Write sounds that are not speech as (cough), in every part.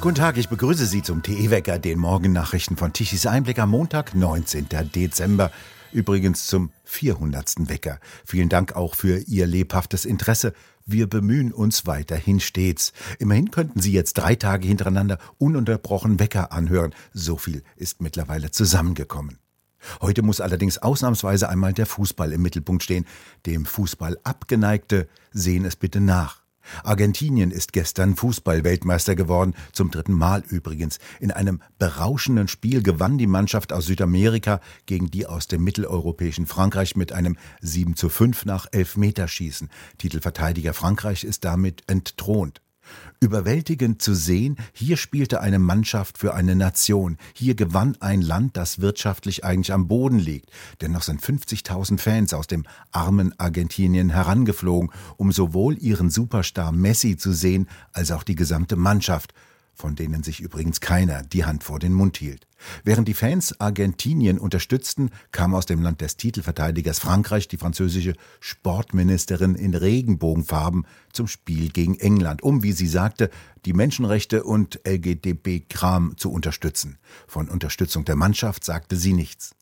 Guten Tag, ich begrüße Sie zum TE-Wecker, den Morgennachrichten von Tichys Einblick am Montag, 19. Dezember. Übrigens zum 400. Wecker. Vielen Dank auch für Ihr lebhaftes Interesse. Wir bemühen uns weiterhin stets. Immerhin könnten Sie jetzt drei Tage hintereinander ununterbrochen Wecker anhören. So viel ist mittlerweile zusammengekommen. Heute muss allerdings ausnahmsweise einmal der Fußball im Mittelpunkt stehen. Dem Fußball abgeneigte sehen es bitte nach. Argentinien ist gestern Fußballweltmeister geworden, zum dritten Mal übrigens. In einem berauschenden Spiel gewann die Mannschaft aus Südamerika gegen die aus dem mitteleuropäischen Frankreich mit einem 7 zu 5 nach Elfmeterschießen. Titelverteidiger Frankreich ist damit entthront. Überwältigend zu sehen, hier spielte eine Mannschaft für eine Nation. Hier gewann ein Land, das wirtschaftlich eigentlich am Boden liegt. Dennoch sind 50.000 Fans aus dem armen Argentinien herangeflogen, um sowohl ihren Superstar Messi zu sehen, als auch die gesamte Mannschaft von denen sich übrigens keiner die Hand vor den Mund hielt. Während die Fans Argentinien unterstützten, kam aus dem Land des Titelverteidigers Frankreich die französische Sportministerin in Regenbogenfarben zum Spiel gegen England, um, wie sie sagte, die Menschenrechte und LGDB-Kram zu unterstützen. Von Unterstützung der Mannschaft sagte sie nichts.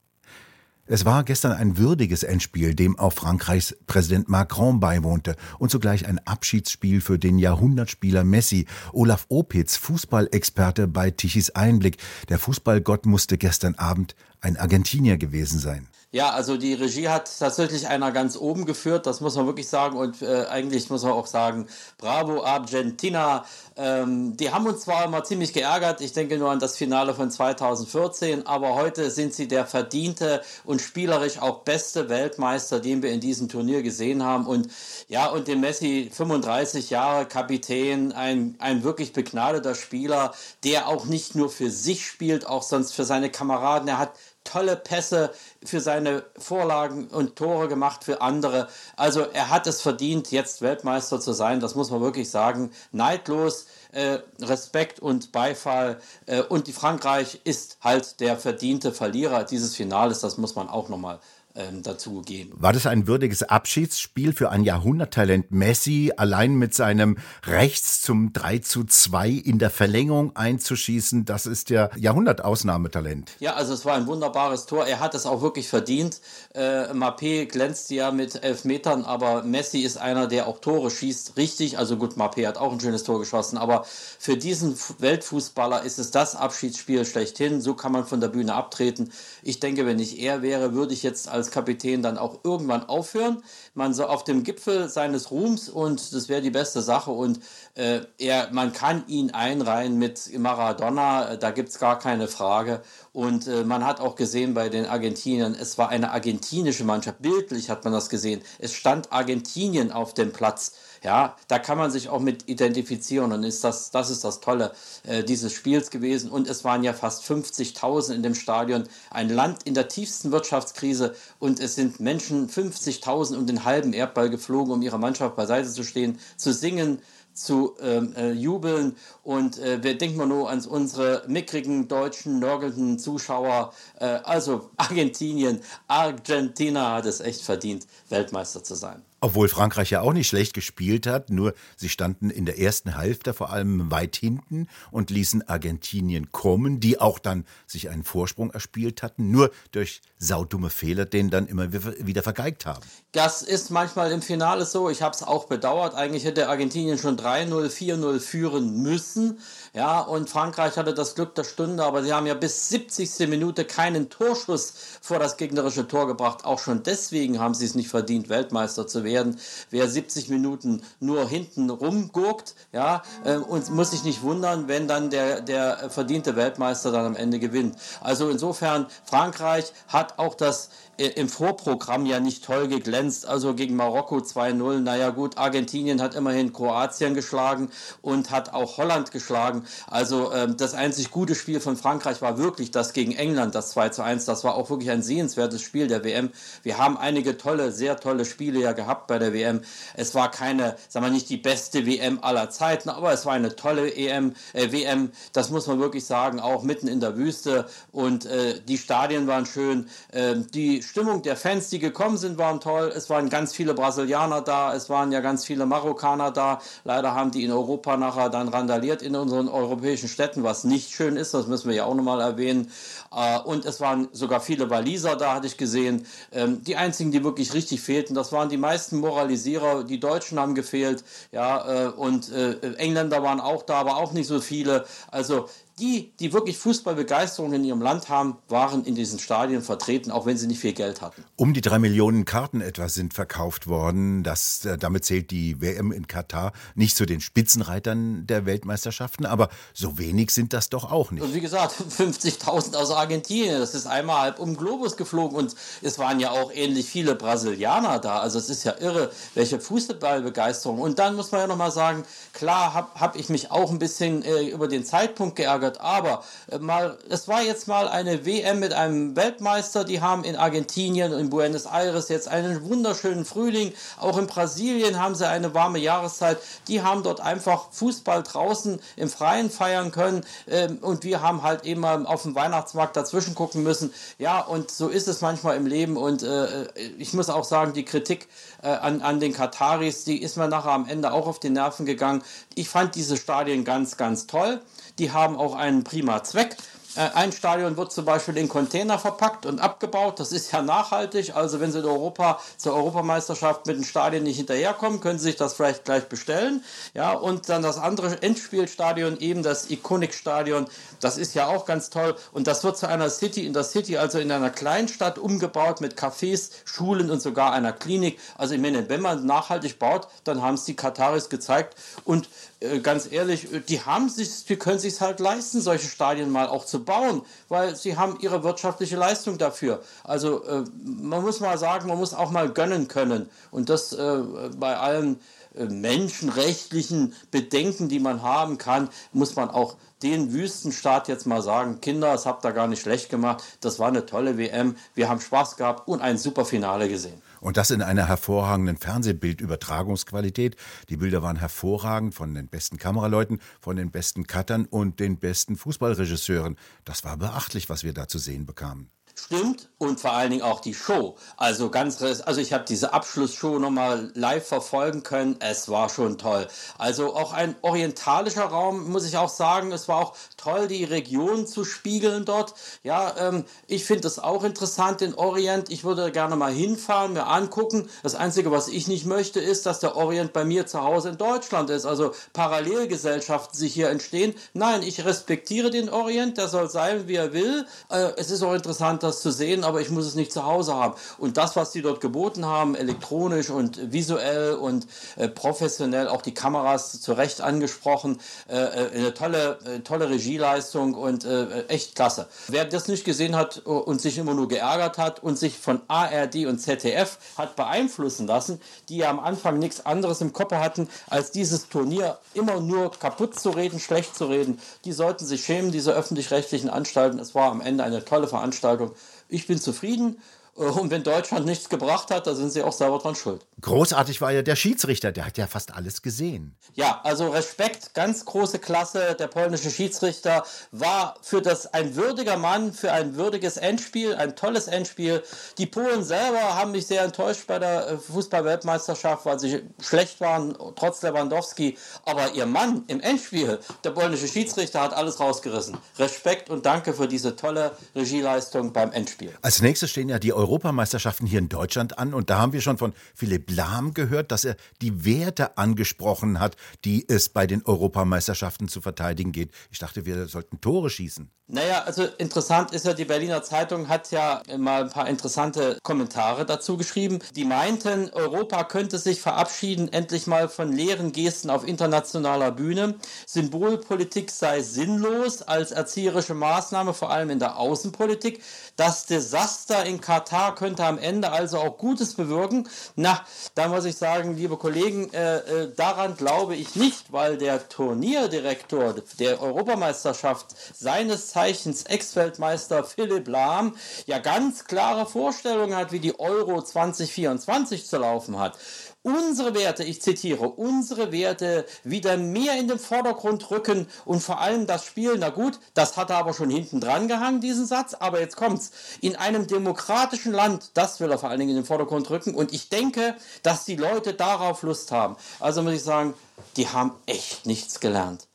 Es war gestern ein würdiges Endspiel, dem auch Frankreichs Präsident Macron beiwohnte und zugleich ein Abschiedsspiel für den Jahrhundertspieler Messi. Olaf Opitz, Fußballexperte bei Tichys Einblick. Der Fußballgott musste gestern Abend ein Argentinier gewesen sein. Ja, also die Regie hat tatsächlich einer ganz oben geführt, das muss man wirklich sagen. Und äh, eigentlich muss man auch sagen, bravo Argentina. Ähm, die haben uns zwar immer ziemlich geärgert, ich denke nur an das Finale von 2014, aber heute sind sie der verdiente und spielerisch auch beste Weltmeister, den wir in diesem Turnier gesehen haben. Und ja, und den Messi, 35 Jahre Kapitän, ein, ein wirklich begnadeter Spieler, der auch nicht nur für sich spielt, auch sonst für seine Kameraden. Er hat tolle Pässe für seine Vorlagen und Tore gemacht für andere. Also er hat es verdient, jetzt Weltmeister zu sein. Das muss man wirklich sagen. Neidlos, äh, Respekt und Beifall. Äh, und die Frankreich ist halt der verdiente Verlierer dieses Finales. Das muss man auch nochmal ähm, dazu geben. War das ein würdiges Abschiedsspiel für ein Jahrhunderttalent Messi, allein mit seinem Rechts zum 3 zu 2 in der Verlängerung einzuschießen? Das ist ja Jahrhundertausnahmetalent. Ja, also es war ein wunderbares Tor. Er hat es auch wirklich verdient. Äh, Mappé glänzt ja mit elf Metern, aber Messi ist einer, der auch Tore schießt. Richtig, also gut, Mappé hat auch ein schönes Tor geschossen, aber für diesen Weltfußballer ist es das Abschiedsspiel schlechthin. So kann man von der Bühne abtreten. Ich denke, wenn ich er wäre, würde ich jetzt als als Kapitän dann auch irgendwann aufhören. Man so auf dem Gipfel seines Ruhms und das wäre die beste Sache und äh, er, man kann ihn einreihen mit Maradona, äh, da gibt es gar keine Frage. Und äh, man hat auch gesehen bei den Argentiniern, es war eine argentinische Mannschaft, bildlich hat man das gesehen. Es stand Argentinien auf dem Platz. Ja, da kann man sich auch mit identifizieren und ist das, das ist das Tolle äh, dieses Spiels gewesen. Und es waren ja fast 50.000 in dem Stadion, ein Land in der tiefsten Wirtschaftskrise und es sind Menschen 50.000 um den halben Erdball geflogen, um ihrer Mannschaft beiseite zu stehen, zu singen, zu ähm, äh, jubeln. Und äh, wir denken mal nur an unsere mickrigen deutschen, nörgelnden Zuschauer. Äh, also Argentinien, Argentina hat es echt verdient, Weltmeister zu sein. Obwohl Frankreich ja auch nicht schlecht gespielt hat, nur sie standen in der ersten Hälfte vor allem weit hinten und ließen Argentinien kommen, die auch dann sich einen Vorsprung erspielt hatten, nur durch saudumme Fehler, den dann immer wieder vergeigt haben. Das ist manchmal im Finale so. Ich habe es auch bedauert. Eigentlich hätte Argentinien schon 3-0, 4-0 führen müssen. Ja, und Frankreich hatte das Glück der Stunde, aber sie haben ja bis 70. Minute keinen Torschuss vor das gegnerische Tor gebracht. Auch schon deswegen haben sie es nicht verdient, Weltmeister zu werden. Wer 70 Minuten nur hinten rumgurkt, ja, äh, und muss sich nicht wundern, wenn dann der, der verdiente Weltmeister dann am Ende gewinnt. Also insofern, Frankreich hat auch das äh, im Vorprogramm ja nicht toll geglänzt. Also gegen Marokko 2-0. Naja gut, Argentinien hat immerhin Kroatien geschlagen und hat auch Holland geschlagen. Also ähm, das einzig gute Spiel von Frankreich war wirklich das gegen England, das 2 1. Das war auch wirklich ein sehenswertes Spiel der WM. Wir haben einige tolle, sehr tolle Spiele ja gehabt bei der WM. Es war keine, sagen wir nicht die beste WM aller Zeiten, aber es war eine tolle EM, äh, WM. Das muss man wirklich sagen, auch mitten in der Wüste. Und äh, die Stadien waren schön. Äh, die Stimmung der Fans, die gekommen sind, waren toll. Es waren ganz viele Brasilianer da, es waren ja ganz viele Marokkaner da. Leider haben die in Europa nachher dann randaliert in unseren europäischen Städten, was nicht schön ist, das müssen wir ja auch nochmal erwähnen. Äh, und es waren sogar viele Waliser da, hatte ich gesehen. Ähm, die einzigen, die wirklich richtig fehlten, das waren die meisten Moralisierer. Die Deutschen haben gefehlt, ja, äh, und äh, Engländer waren auch da, aber auch nicht so viele. Also die, die wirklich Fußballbegeisterung in ihrem Land haben, waren in diesen Stadien vertreten, auch wenn sie nicht viel Geld hatten. Um die drei Millionen Karten etwa sind verkauft worden. Das, äh, damit zählt die WM in Katar nicht zu den Spitzenreitern der Weltmeisterschaften, aber so wenig sind das doch auch nicht. Und wie gesagt, (laughs) 50.000 aus Argentinien, das ist einmal halb um Globus geflogen und es waren ja auch ähnlich viele Brasilianer da. Also es ist ja irre, welche Fußballbegeisterung. Und dann muss man ja nochmal sagen, klar habe hab ich mich auch ein bisschen äh, über den Zeitpunkt geärgert geärgert. Aber äh, mal, es war jetzt mal eine WM mit einem Weltmeister. Die haben in Argentinien, in Buenos Aires jetzt einen wunderschönen Frühling. Auch in Brasilien haben sie eine warme Jahreszeit. Die haben dort einfach Fußball draußen im Freien feiern können. Ähm, und wir haben halt eben auf dem Weihnachtsmarkt dazwischen gucken müssen. Ja, und so ist es manchmal im Leben. Und äh, ich muss auch sagen, die Kritik äh, an, an den Kataris, die ist mir nachher am Ende auch auf die Nerven gegangen. Ich fand diese Stadien ganz, ganz toll. Die haben auch einen prima Zweck. Äh, ein Stadion wird zum Beispiel in Container verpackt und abgebaut. Das ist ja nachhaltig. Also wenn Sie in Europa zur Europameisterschaft mit dem Stadion nicht hinterherkommen, können Sie sich das vielleicht gleich bestellen. Ja, und dann das andere Endspielstadion, eben das Iconic-Stadion, das ist ja auch ganz toll. Und das wird zu einer City in der City, also in einer Kleinstadt umgebaut mit Cafés, Schulen und sogar einer Klinik. Also ich meine, wenn man nachhaltig baut, dann haben es die Kataris gezeigt. Und äh, ganz ehrlich, die haben sich, die können sich halt leisten, solche Stadien mal auch zu bauen, weil sie haben ihre wirtschaftliche Leistung dafür. Also äh, man muss mal sagen, man muss auch mal gönnen können und das äh, bei allen äh, menschenrechtlichen Bedenken, die man haben kann, muss man auch den Wüstenstaat jetzt mal sagen, Kinder, das habt ihr gar nicht schlecht gemacht, das war eine tolle WM, wir haben Spaß gehabt und ein super Finale gesehen. Und das in einer hervorragenden Fernsehbildübertragungsqualität. Die Bilder waren hervorragend von den besten Kameraleuten, von den besten Cuttern und den besten Fußballregisseuren. Das war beachtlich, was wir da zu sehen bekamen. Stimmt und vor allen Dingen auch die Show. Also ganz, also ich habe diese Abschlussshow nochmal live verfolgen können. Es war schon toll. Also auch ein orientalischer Raum, muss ich auch sagen. Es war auch toll, die Region zu spiegeln dort. Ja, ähm, ich finde es auch interessant, den Orient. Ich würde gerne mal hinfahren, mir angucken. Das Einzige, was ich nicht möchte, ist, dass der Orient bei mir zu Hause in Deutschland ist. Also Parallelgesellschaften sich hier entstehen. Nein, ich respektiere den Orient. Der soll sein, wie er will. Äh, es ist auch interessant, das zu sehen, aber ich muss es nicht zu Hause haben. Und das, was die dort geboten haben, elektronisch und visuell und äh, professionell, auch die Kameras zu Recht angesprochen, äh, äh eine tolle, äh, tolle Regieleistung und äh, echt klasse. Wer das nicht gesehen hat und sich immer nur geärgert hat und sich von ARD und ZDF hat beeinflussen lassen, die ja am Anfang nichts anderes im Kopf hatten, als dieses Turnier immer nur kaputt zu reden, schlecht zu reden, die sollten sich schämen, diese öffentlich-rechtlichen Anstalten. Es war am Ende eine tolle Veranstaltung ich bin zufrieden und wenn Deutschland nichts gebracht hat, da sind sie auch selber dran schuld. Großartig war ja der Schiedsrichter, der hat ja fast alles gesehen. Ja, also Respekt, ganz große Klasse. Der polnische Schiedsrichter war für das ein würdiger Mann, für ein würdiges Endspiel, ein tolles Endspiel. Die Polen selber haben mich sehr enttäuscht bei der äh, Fußball-Weltmeisterschaft, weil sie schlecht waren, trotz Lewandowski. Aber ihr Mann im Endspiel, der polnische Schiedsrichter, hat alles rausgerissen. Respekt und danke für diese tolle Regieleistung beim Endspiel. Als nächstes stehen ja die Europameisterschaften hier in Deutschland an und da haben wir schon von Philipp Lahm gehört, dass er die Werte angesprochen hat, die es bei den Europameisterschaften zu verteidigen geht. Ich dachte, wir sollten Tore schießen. Naja, also interessant ist ja, die Berliner Zeitung hat ja mal ein paar interessante Kommentare dazu geschrieben. Die meinten, Europa könnte sich verabschieden, endlich mal von leeren Gesten auf internationaler Bühne. Symbolpolitik sei sinnlos als erzieherische Maßnahme, vor allem in der Außenpolitik. Das Desaster in Katar könnte am Ende also auch Gutes bewirken. Na, da muss ich sagen, liebe Kollegen, äh, äh, daran glaube ich nicht, weil der Turnierdirektor der Europameisterschaft seines Zeichens Ex-Weltmeister Philipp Lahm ja ganz klare Vorstellungen hat, wie die Euro 2024 zu laufen hat. Unsere Werte, ich zitiere, unsere Werte wieder mehr in den Vordergrund rücken und vor allem das Spiel, na gut, das hat er aber schon hinten dran gehangen, diesen Satz, aber jetzt kommt's. In einem demokratischen Land, das will er vor allen Dingen in den Vordergrund rücken und ich denke, dass die Leute darauf Lust haben. Also muss ich sagen, die haben echt nichts gelernt.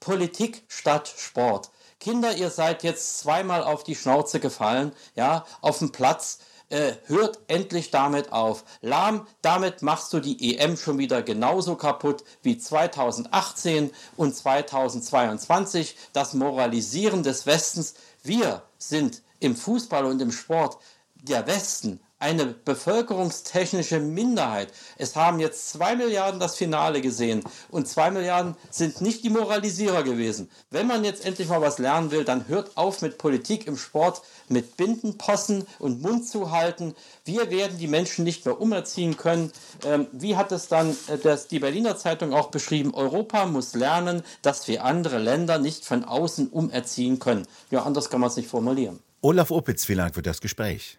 Politik statt Sport. Kinder, ihr seid jetzt zweimal auf die Schnauze gefallen, ja, auf dem Platz. Äh, hört endlich damit auf. Lahm, damit machst du die EM schon wieder genauso kaputt wie 2018 und 2022. Das Moralisieren des Westens. Wir sind im Fußball und im Sport der Westen eine bevölkerungstechnische Minderheit. Es haben jetzt zwei Milliarden das Finale gesehen und zwei Milliarden sind nicht die Moralisierer gewesen. Wenn man jetzt endlich mal was lernen will, dann hört auf mit Politik im Sport, mit Binden, Possen und Mund zu halten. Wir werden die Menschen nicht mehr umerziehen können. Ähm, wie hat es dann äh, das, die Berliner Zeitung auch beschrieben? Europa muss lernen, dass wir andere Länder nicht von außen umerziehen können. Ja, anders kann man es nicht formulieren. Olaf Opitz, vielen Dank für das Gespräch.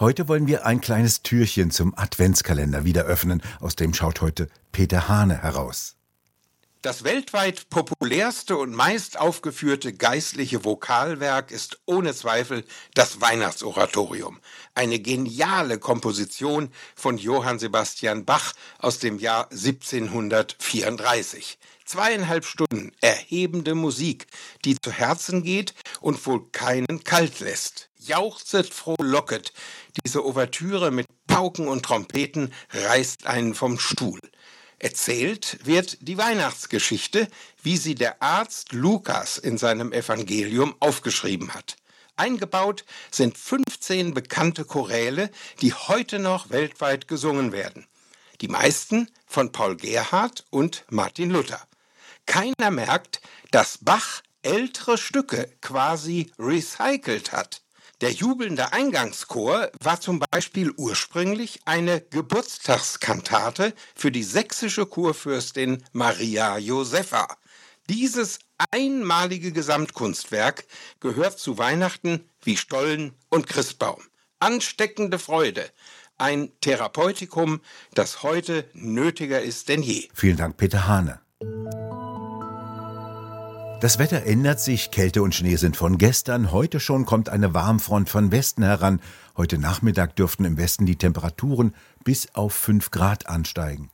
Heute wollen wir ein kleines Türchen zum Adventskalender wieder öffnen. Aus dem schaut heute Peter Hane heraus. Das weltweit populärste und meist aufgeführte geistliche Vokalwerk ist ohne Zweifel das Weihnachtsoratorium, eine geniale Komposition von Johann Sebastian Bach aus dem Jahr 1734. Zweieinhalb Stunden erhebende Musik, die zu Herzen geht und wohl keinen kalt lässt. Jauchzet, frohlocket, diese Ouvertüre mit Pauken und Trompeten reißt einen vom Stuhl. Erzählt wird die Weihnachtsgeschichte, wie sie der Arzt Lukas in seinem Evangelium aufgeschrieben hat. Eingebaut sind 15 bekannte Choräle, die heute noch weltweit gesungen werden. Die meisten von Paul Gerhardt und Martin Luther. Keiner merkt, dass Bach ältere Stücke quasi recycelt hat. Der jubelnde Eingangschor war zum Beispiel ursprünglich eine Geburtstagskantate für die sächsische Kurfürstin Maria Josepha. Dieses einmalige Gesamtkunstwerk gehört zu Weihnachten wie Stollen und Christbaum. Ansteckende Freude, ein Therapeutikum, das heute nötiger ist denn je. Vielen Dank, Peter Hane. Das Wetter ändert sich, Kälte und Schnee sind von gestern. Heute schon kommt eine Warmfront von Westen heran. Heute Nachmittag dürften im Westen die Temperaturen bis auf 5 Grad ansteigen.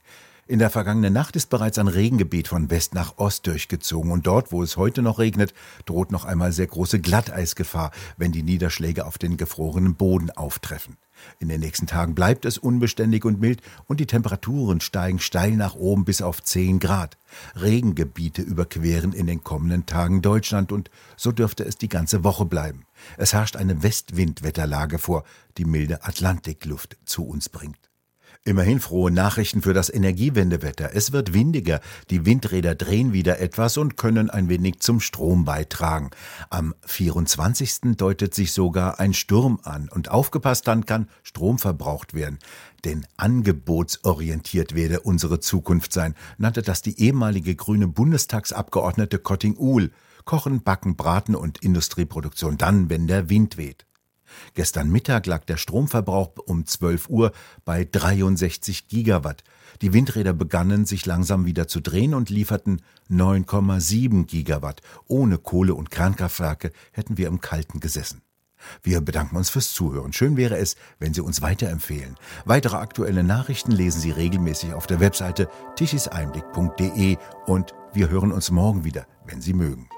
In der vergangenen Nacht ist bereits ein Regengebiet von West nach Ost durchgezogen und dort, wo es heute noch regnet, droht noch einmal sehr große Glatteisgefahr, wenn die Niederschläge auf den gefrorenen Boden auftreffen. In den nächsten Tagen bleibt es unbeständig und mild und die Temperaturen steigen steil nach oben bis auf 10 Grad. Regengebiete überqueren in den kommenden Tagen Deutschland und so dürfte es die ganze Woche bleiben. Es herrscht eine Westwindwetterlage vor, die milde Atlantikluft zu uns bringt. Immerhin frohe Nachrichten für das Energiewendewetter. Es wird windiger, die Windräder drehen wieder etwas und können ein wenig zum Strom beitragen. Am 24. deutet sich sogar ein Sturm an und aufgepasst dann kann Strom verbraucht werden. Denn angebotsorientiert werde unsere Zukunft sein, nannte das die ehemalige grüne Bundestagsabgeordnete Kotting-Uhl. Kochen, Backen, Braten und Industrieproduktion dann, wenn der Wind weht. Gestern Mittag lag der Stromverbrauch um 12 Uhr bei 63 Gigawatt. Die Windräder begannen sich langsam wieder zu drehen und lieferten 9,7 Gigawatt. Ohne Kohle- und Kernkraftwerke hätten wir im Kalten gesessen. Wir bedanken uns fürs Zuhören. Schön wäre es, wenn Sie uns weiterempfehlen. Weitere aktuelle Nachrichten lesen Sie regelmäßig auf der Webseite tichiseinblick.de und wir hören uns morgen wieder, wenn Sie mögen.